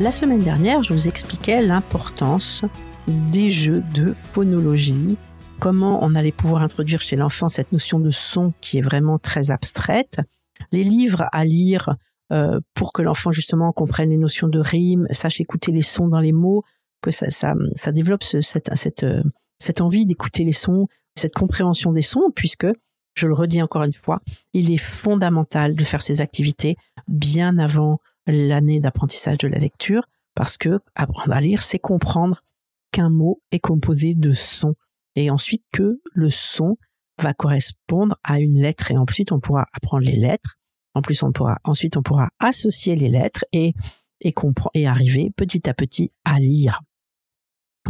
La semaine dernière, je vous expliquais l'importance des jeux de phonologie, comment on allait pouvoir introduire chez l'enfant cette notion de son qui est vraiment très abstraite, les livres à lire euh, pour que l'enfant justement comprenne les notions de rime, sache écouter les sons dans les mots, que ça, ça, ça développe ce, cette, cette, euh, cette envie d'écouter les sons, cette compréhension des sons, puisque, je le redis encore une fois, il est fondamental de faire ces activités bien avant l'année d'apprentissage de la lecture, parce que apprendre à lire, c'est comprendre qu'un mot est composé de sons, et ensuite que le son va correspondre à une lettre, et ensuite on pourra apprendre les lettres. En plus, on pourra ensuite on pourra associer les lettres et et, et arriver petit à petit à lire.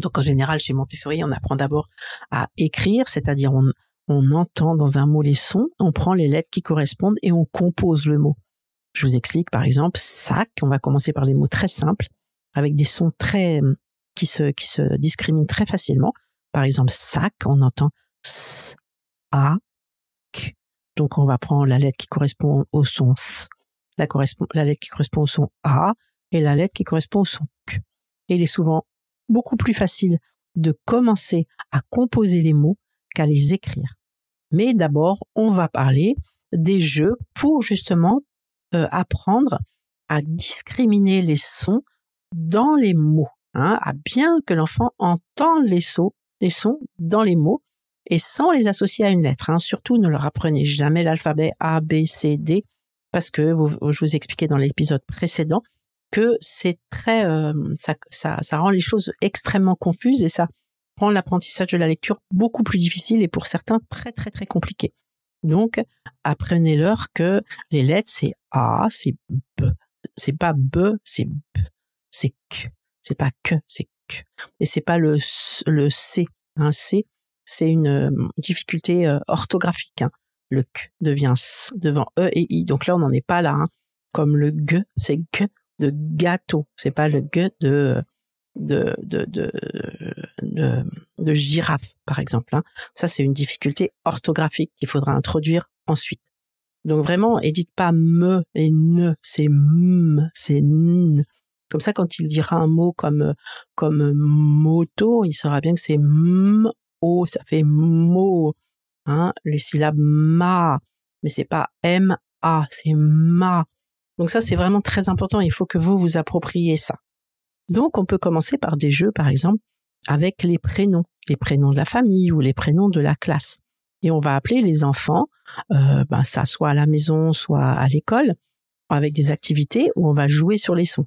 Donc en général, chez Montessori, on apprend d'abord à écrire, c'est-à-dire on, on entend dans un mot les sons, on prend les lettres qui correspondent et on compose le mot. Je vous explique par exemple sac, on va commencer par les mots très simples avec des sons très qui se qui se discriminent très facilement. Par exemple sac, on entend s a k. Donc on va prendre la lettre qui correspond au son s, la, correspond, la lettre qui correspond au son a et la lettre qui correspond au son k. Et il est souvent beaucoup plus facile de commencer à composer les mots qu'à les écrire. Mais d'abord, on va parler des jeux pour justement euh, apprendre à discriminer les sons dans les mots, hein, à bien que l'enfant entende les, sons, les sons dans les mots et sans les associer à une lettre. Hein. Surtout, ne leur apprenez jamais l'alphabet A, B, C, D, parce que je vous expliquais dans l'épisode précédent que c'est très, euh, ça, ça, ça rend les choses extrêmement confuses et ça rend l'apprentissage de la lecture beaucoup plus difficile et pour certains très très très compliqué. Donc, apprenez-leur que les lettres, c'est A, c'est B. C'est pas B, c'est B. C'est Q. C'est pas que, c'est Q. Et c'est pas le, le C. Un C, c'est une euh, difficulté euh, orthographique. Hein. Le Q devient S devant E et I. Donc là, on n'en est pas là. Hein. Comme le G, c'est G de gâteau. C'est pas le G de de, de, de, de, girafe, par exemple. Hein. Ça, c'est une difficulté orthographique qu'il faudra introduire ensuite. Donc vraiment, et dites pas me et ne, c'est m, c'est n. Comme ça, quand il dira un mot comme comme moto, il saura bien que c'est m, o, ça fait mot. Hein, les syllabes ma, mais c'est pas m, a, c'est ma. Donc ça, c'est vraiment très important. Il faut que vous vous appropriez ça. Donc, on peut commencer par des jeux, par exemple, avec les prénoms, les prénoms de la famille ou les prénoms de la classe. Et on va appeler les enfants, euh, ben ça soit à la maison, soit à l'école, avec des activités où on va jouer sur les sons.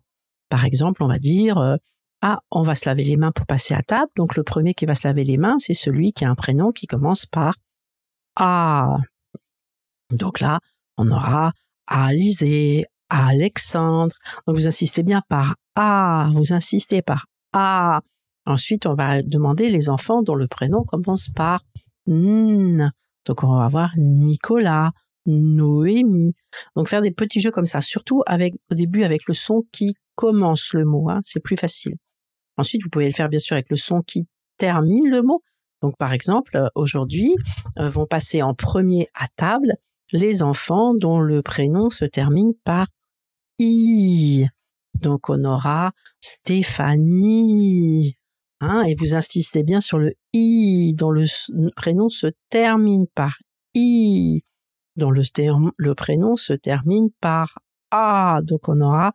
Par exemple, on va dire euh, ah, on va se laver les mains pour passer à table. Donc le premier qui va se laver les mains, c'est celui qui a un prénom qui commence par A. Donc là, on aura Alizé, Alexandre. Donc vous insistez bien par A, vous insistez par A. Ensuite, on va demander les enfants dont le prénom commence par N. Donc on va avoir Nicolas, Noémie. Donc faire des petits jeux comme ça, surtout avec au début avec le son qui commence le mot, hein, c'est plus facile. Ensuite, vous pouvez le faire bien sûr avec le son qui termine le mot. Donc par exemple, euh, aujourd'hui, euh, vont passer en premier à table les enfants dont le prénom se termine par I. Donc on aura Stéphanie. Hein, et vous insistez bien sur le I, dont le prénom se termine par I, dont le, le prénom se termine par A. Donc on aura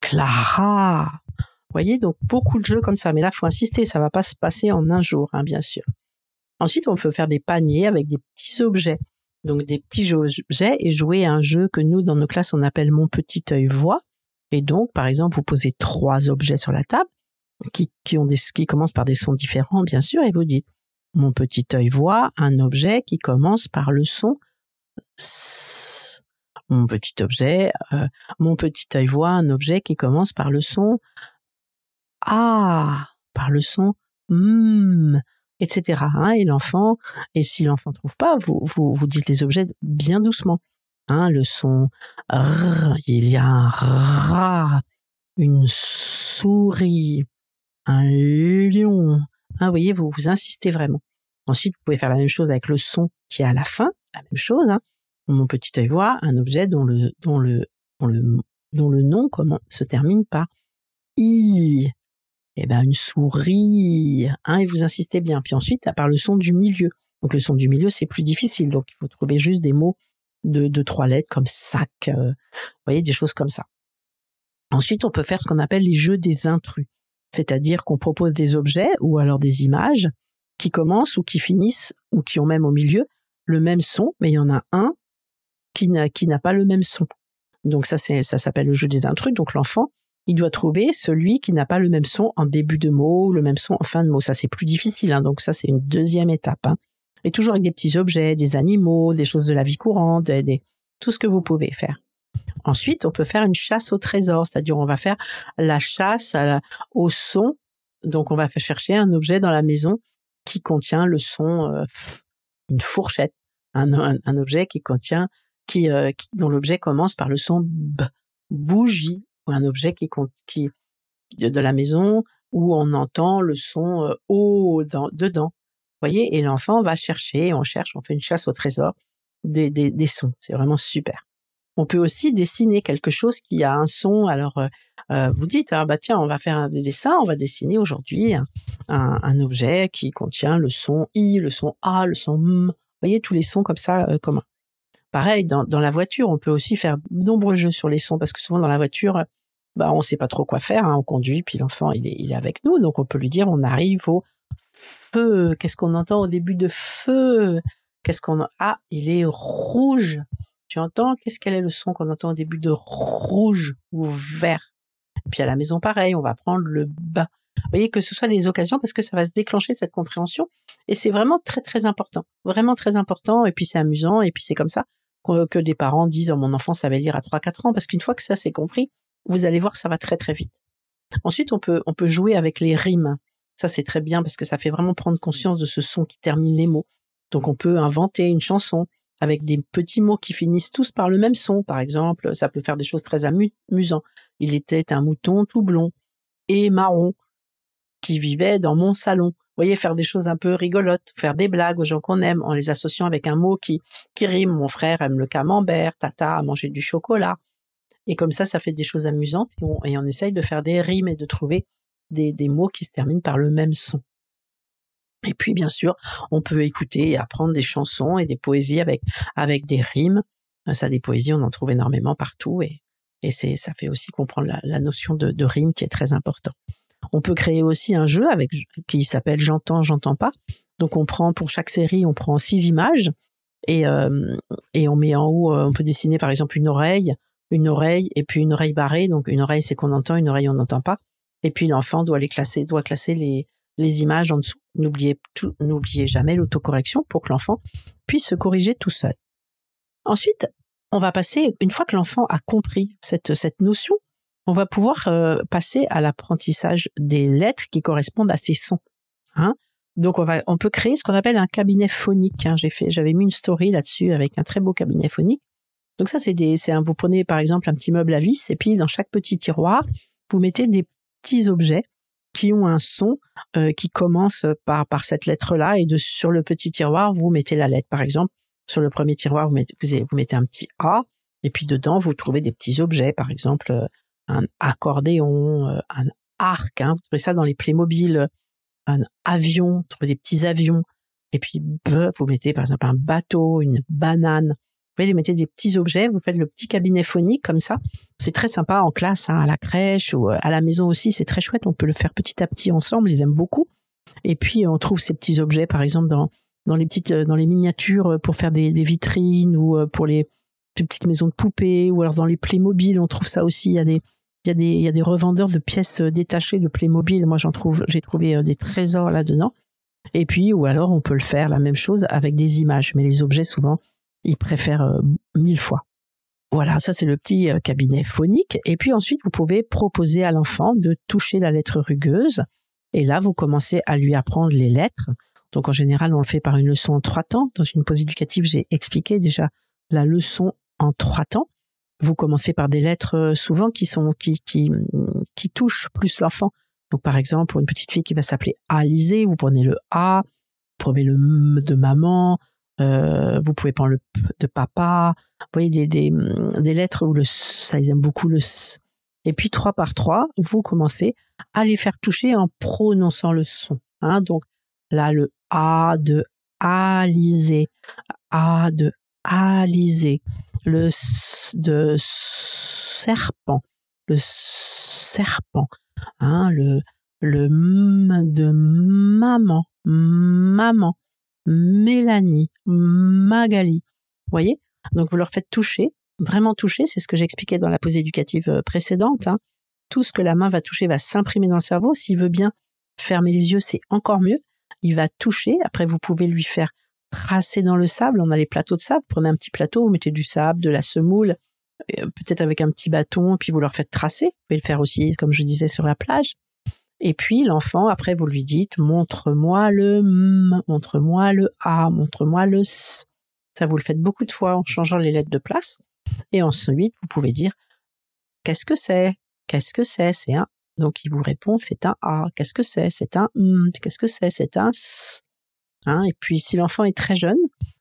Clara. Vous voyez, donc beaucoup de jeux comme ça. Mais là, faut insister, ça va pas se passer en un jour, hein, bien sûr. Ensuite, on peut faire des paniers avec des petits objets donc des petits objets et jouer à un jeu que nous, dans nos classes, on appelle mon petit œil voix. Et donc, par exemple, vous posez trois objets sur la table qui, qui, ont des, qui commencent par des sons différents, bien sûr, et vous dites, mon petit œil voit un objet qui commence par le son S. mon petit objet, euh, mon petit œil voit un objet qui commence par le son ah, par le son hmm, etc. Hein, et l'enfant, et si l'enfant trouve pas, vous, vous, vous dites les objets bien doucement. Hein, le son il y a un rat, une souris, un lion. Hein, vous voyez, vous vous insistez vraiment. Ensuite, vous pouvez faire la même chose avec le son qui est à la fin, la même chose. Hein. Mon petit œil voit un objet dont le, nom comment, se termine par i. Eh ben, une souris. Hein, et vous insistez bien. Puis ensuite, à part le son du milieu. Donc, le son du milieu, c'est plus difficile. Donc, il faut trouver juste des mots de, de trois lettres comme sac. Euh, vous voyez, des choses comme ça. Ensuite, on peut faire ce qu'on appelle les jeux des intrus. C'est-à-dire qu'on propose des objets ou alors des images qui commencent ou qui finissent ou qui ont même au milieu le même son, mais il y en a un qui n'a pas le même son. Donc ça ça s'appelle le jeu des intrus. Donc l'enfant il doit trouver celui qui n'a pas le même son en début de mot, le même son en fin de mot. Ça c'est plus difficile. Hein. Donc ça c'est une deuxième étape. Hein. Et toujours avec des petits objets, des animaux, des choses de la vie courante, des, tout ce que vous pouvez faire. Ensuite, on peut faire une chasse au trésor, c'est-à-dire on va faire la chasse au son. Donc on va chercher un objet dans la maison qui contient le son, euh, une fourchette, un, objet qui contient, qui, euh, dont l'objet commence par le son b, bougie, ou un objet qui, qui de la maison où on entend le son euh, dedans. Vous voyez, et l'enfant va chercher, on cherche, on fait une chasse au trésor des, des sons. C'est vraiment super. On peut aussi dessiner quelque chose qui a un son. Alors, euh, euh, vous dites, ah, bah tiens, on va faire un dessin, on va dessiner aujourd'hui un, objet qui contient le son i, le son a, le son m. Vous voyez tous les sons comme ça euh, communs. Pareil, dans, la voiture, on peut aussi faire de nombreux jeux sur les sons parce que souvent dans la voiture, bah on sait pas trop quoi faire. Hein, on conduit, puis l'enfant il est, il est avec nous, donc on peut lui dire, on arrive au feu. Qu'est-ce qu'on entend au début de feu? Qu'est-ce qu'on ah il est rouge. Tu entends Qu'est-ce quel est le son qu'on entend au début de rouge ou vert? Puis à la maison, pareil, on va prendre le bas. Vous voyez que ce soit des occasions parce que ça va se déclencher cette compréhension et c'est vraiment très très important, vraiment très important. Et puis c'est amusant et puis c'est comme ça que des parents disent oh, mon enfant savait lire à 3-4 ans parce qu'une fois que ça c'est compris, vous allez voir ça va très très vite. Ensuite on peut on peut jouer avec les rimes. Ça c'est très bien parce que ça fait vraiment prendre conscience de ce son qui termine les mots. Donc on peut inventer une chanson avec des petits mots qui finissent tous par le même son. Par exemple, ça peut faire des choses très amusantes. Il était un mouton tout blond et marron qui vivait dans mon salon. Vous voyez, faire des choses un peu rigolotes, faire des blagues aux gens qu'on aime en les associant avec un mot qui, rime. Mon frère aime le camembert, tata a mangé du chocolat. Et comme ça, ça fait des choses amusantes et on, essaye de faire des rimes et de trouver des mots qui se terminent par le même son. Et puis, bien sûr, on peut écouter et apprendre des chansons et des poésies avec, avec des rimes. Euh, ça, des poésies, on en trouve énormément partout et, et c'est, ça fait aussi comprendre la, notion de, de, rime qui est très important. On peut créer aussi un jeu avec, qui s'appelle J'entends, j'entends pas. Donc, on prend, pour chaque série, on prend six images et, euh, et on met en haut, euh, on peut dessiner par exemple une oreille, une oreille et puis une oreille barrée. Donc, une oreille, c'est qu'on entend, une oreille, on n'entend pas. Et puis, l'enfant doit les classer, doit classer les, les images en dessous. N'oubliez n'oubliez jamais l'autocorrection pour que l'enfant puisse se corriger tout seul. Ensuite, on va passer, une fois que l'enfant a compris cette, cette notion, on va pouvoir euh, passer à l'apprentissage des lettres qui correspondent à ces sons. Hein Donc on va, on peut créer ce qu'on appelle un cabinet phonique. Hein. J'ai fait, j'avais mis une story là-dessus avec un très beau cabinet phonique. Donc ça, c'est des, c'est un, vous prenez par exemple un petit meuble à vis et puis dans chaque petit tiroir, vous mettez des petits objets qui ont un son euh, qui commence par, par cette lettre-là et de, sur le petit tiroir, vous mettez la lettre. Par exemple, sur le premier tiroir, vous mettez, vous, mettez un petit A et puis dedans, vous trouvez des petits objets, par exemple euh, un accordéon, euh, un arc, hein, vous trouvez ça dans les Playmobil, un avion, vous trouvez des petits avions. Et puis, vous mettez par exemple un bateau, une banane, pouvez mettez des petits objets, vous faites le petit cabinet phonique comme ça. C'est très sympa en classe, hein, à la crèche ou euh, à la maison aussi. C'est très chouette. On peut le faire petit à petit ensemble. Ils aiment beaucoup. Et puis on trouve ces petits objets, par exemple dans dans les petites euh, dans les miniatures euh, pour faire des, vitrines ou pour les, petites maisons de poupées ou alors dans les Playmobil. On trouve ça aussi. Il y a des il y a des il y a des revendeurs de pièces détachées de Playmobil. Moi j'en trouve j'ai trouvé des trésors là dedans. Et puis ou alors on peut le faire la même chose avec des images. Mais les objets souvent ils préfèrent euh, mille fois. Voilà, ça c'est le petit euh, cabinet phonique. Et puis ensuite, vous pouvez proposer à l'enfant de toucher la lettre rugueuse. Et là, vous commencez à lui apprendre les lettres. Donc en général, on le fait par une leçon en trois temps. Dans une pause éducative, j'ai expliqué déjà la leçon en trois temps. Vous commencez par des lettres euh, souvent qui sont qui qui qui touchent plus l'enfant. Donc par exemple, pour une petite fille qui va s'appeler Alizée, vous prenez le A, vous prenez le M de maman, euh, vous pouvez prendre le de papa. Vous voyez des, des, des lettres où le ça ils aiment beaucoup le S. Et puis trois par trois, vous commencez à les faire toucher en prononçant le son. Hein. Donc là le A de Alizé, A de Alizé, le S de serpent, le serpent, hein, le le M de maman, maman, Mélanie, Magali. Vous voyez? Donc vous leur faites toucher, vraiment toucher, c'est ce que j'expliquais dans la pause éducative euh, précédente. Hein. Tout ce que la main va toucher va s'imprimer dans le cerveau. S'il veut bien fermer les yeux, c'est encore mieux. Il va toucher. Après, vous pouvez lui faire tracer dans le sable. On a les plateaux de sable. Prenez un petit plateau, vous mettez du sable, de la semoule, euh, peut-être avec un petit bâton, puis vous leur faites tracer. Vous pouvez le faire aussi, comme je disais, sur la plage. Et puis l'enfant, après, vous lui dites montre-moi le M, montre-moi le A, montre-moi le S. Ça, vous le faites beaucoup de fois en changeant les lettres de place. Et ensuite, vous pouvez dire qu'est-ce que c'est? Qu'est-ce que c'est? C'est un. Donc il vous répond c'est un A. Qu'est-ce que c'est? C'est un M. Qu'est-ce que c'est? C'est un S. Hein? Et puis si l'enfant est très jeune,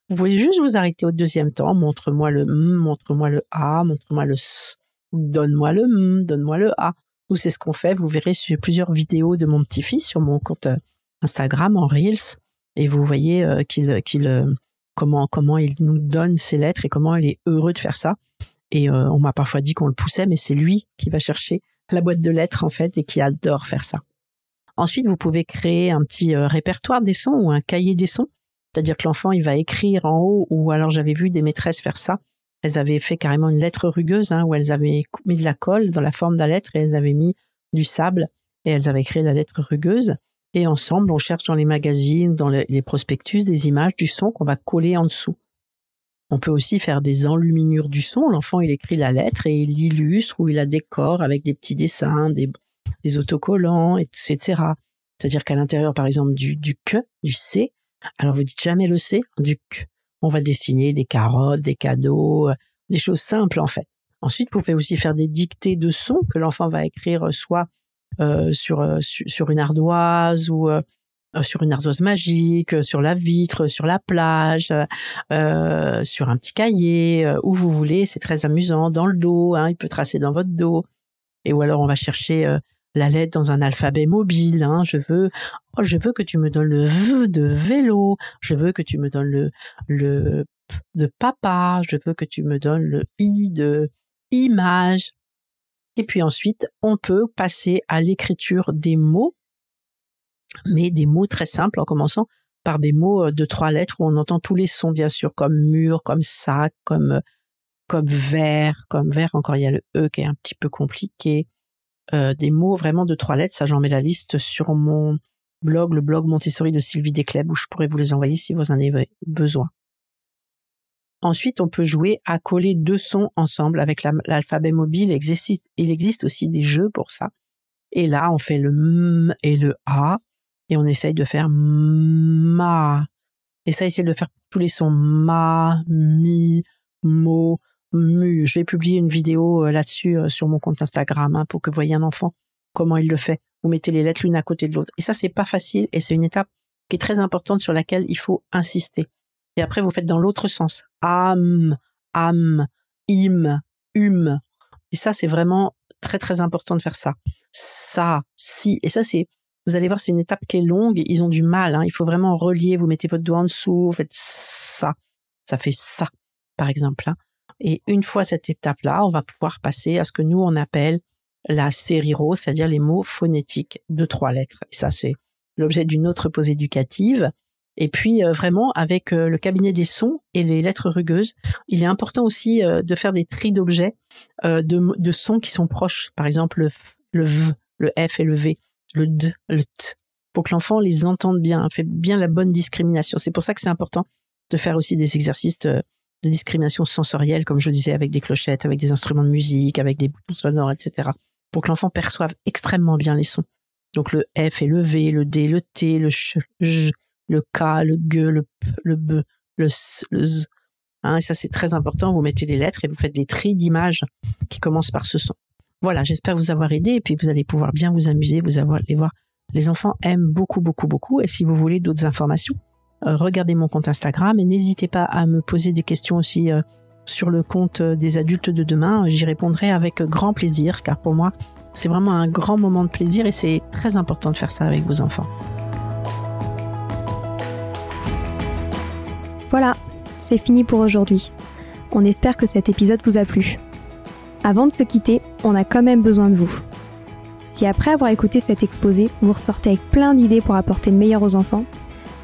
vous pouvez juste vous arrêter au deuxième temps. Montre-moi le M, montre-moi le A, montre-moi le S. Donne-moi le M, donne-moi le A. C'est ce qu'on fait. Vous verrez sur plusieurs vidéos de mon petit-fils sur mon compte euh, Instagram en Reels. Et vous voyez euh, qu'il, qu'il, euh, comment, comment il nous donne ses lettres et comment il est heureux de faire ça. Et on m'a parfois dit qu'on le poussait, mais c'est lui qui va chercher la boîte de lettres, en fait, et qui adore faire ça. Ensuite, vous pouvez créer un petit répertoire des sons ou un cahier des sons. C'est-à-dire que l'enfant, il va écrire en haut, ou alors j'avais vu des maîtresses faire ça elles avaient fait carrément une lettre rugueuse hein, où elles avaient mis de la colle dans la forme de la lettre et elles avaient mis du sable et elles avaient créé la lettre rugueuse. Et ensemble, on cherche dans les magazines, dans les prospectus, des images du son qu'on va coller en dessous. On peut aussi faire des enluminures du son. L'enfant, il écrit la lettre et il l'illustre ou il la décore avec des petits dessins, des, autocollants, etc. C'est-à-dire qu'à l'intérieur, par exemple, du, du que, du C, alors vous dites jamais le C, du que on va dessiner des carottes, des cadeaux, euh, des choses simples en fait. Ensuite, vous pouvez aussi faire des dictées de sons que l'enfant va écrire euh, soit euh, sur, sur une ardoise ou sur une ardoise magique, sur la vitre, sur la plage, sur un petit cahier, où vous voulez. C'est très amusant. Dans le dos, hein, il peut tracer dans votre dos. Et ou alors on va chercher la lettre dans un alphabet mobile. Hein. Je veux, oh, je veux que tu me donnes le V de vélo. Je veux que tu me donnes le le P de papa. Je veux que tu me donnes le I de image. Et puis ensuite, on peut passer à l'écriture des mots, mais des mots très simples en commençant par des mots euh, de trois lettres où on entend tous les sons, bien sûr, comme mur, comme sac, comme comme verre, comme verre. Encore, il y a le E qui est un petit peu compliqué. Euh, des mots vraiment de trois lettres. Ça, j'en mets la liste sur mon blog, le blog Montessori de Sylvie Descleb, où je pourrais vous les envoyer si vous en avez besoin. Ensuite, on peut jouer à coller deux sons ensemble avec l'alphabet mobile. Il existe, aussi des jeux pour ça. Et là, on fait le M et le A et on essaye de faire ma. Et ça, essaye de faire tous les sons ma, mi, mo, je vais publier une vidéo euh, là-dessus euh, sur mon compte Instagram hein, pour que vous voyez un enfant comment il le fait. Vous mettez les lettres l'une à côté de l'autre. Et ça, c'est pas facile et c'est une étape qui est très importante sur laquelle il faut insister. Et après, vous faites dans l'autre sens. Am, am, im, hum. Et ça, c'est vraiment très, très important de faire ça. Ça, si. Et ça, c'est, vous allez voir, c'est une étape qui est longue. Ils ont du mal. Hein. Il faut vraiment relier. Vous mettez votre doigt en dessous. Vous faites ça. Ça fait ça, par exemple. Hein. Et une fois cette étape-là, on va pouvoir passer à ce que nous, on appelle la série rose, c'est-à-dire les mots phonétiques de trois lettres. Et ça, c'est l'objet d'une autre pause éducative. Et puis, euh, vraiment, avec euh, le cabinet des sons et les lettres rugueuses, il est important aussi euh, de faire des tris d'objets, de, sons qui sont proches. Par exemple, le, le V, le F et le V, le D, le T. Pour que l'enfant les entende bien, fait bien la bonne discrimination. C'est pour ça que c'est important de faire aussi des exercices de discrimination sensorielle, comme je disais, avec des clochettes, avec des instruments de musique, avec des boutons sonores, etc. Pour que l'enfant perçoive extrêmement bien les sons. Donc le F et le V, le D, le T, le Ch, le K, le G, le P, le B, le S, le Z. Hein, et ça, c'est très important. Vous mettez les lettres et vous faites des tris d'images qui commencent par ce son. Voilà, j'espère vous avoir aidé et puis vous allez pouvoir bien vous amuser, vous allez voir. Les enfants aiment beaucoup, beaucoup, beaucoup. Et si vous voulez d'autres informations, regardez mon compte Instagram et n'hésitez pas à me poser des questions aussi euh, sur le compte euh, des adultes de demain. J'y répondrai avec grand plaisir car pour moi, c'est vraiment un grand moment de plaisir et c'est très important de faire ça avec vos enfants. Voilà, c'est fini pour aujourd'hui. On espère que cet épisode vous a plu. Avant de se quitter, on a quand même besoin de vous. Si après avoir écouté cet exposé, vous ressortez avec plein d'idées pour apporter le meilleur aux enfants,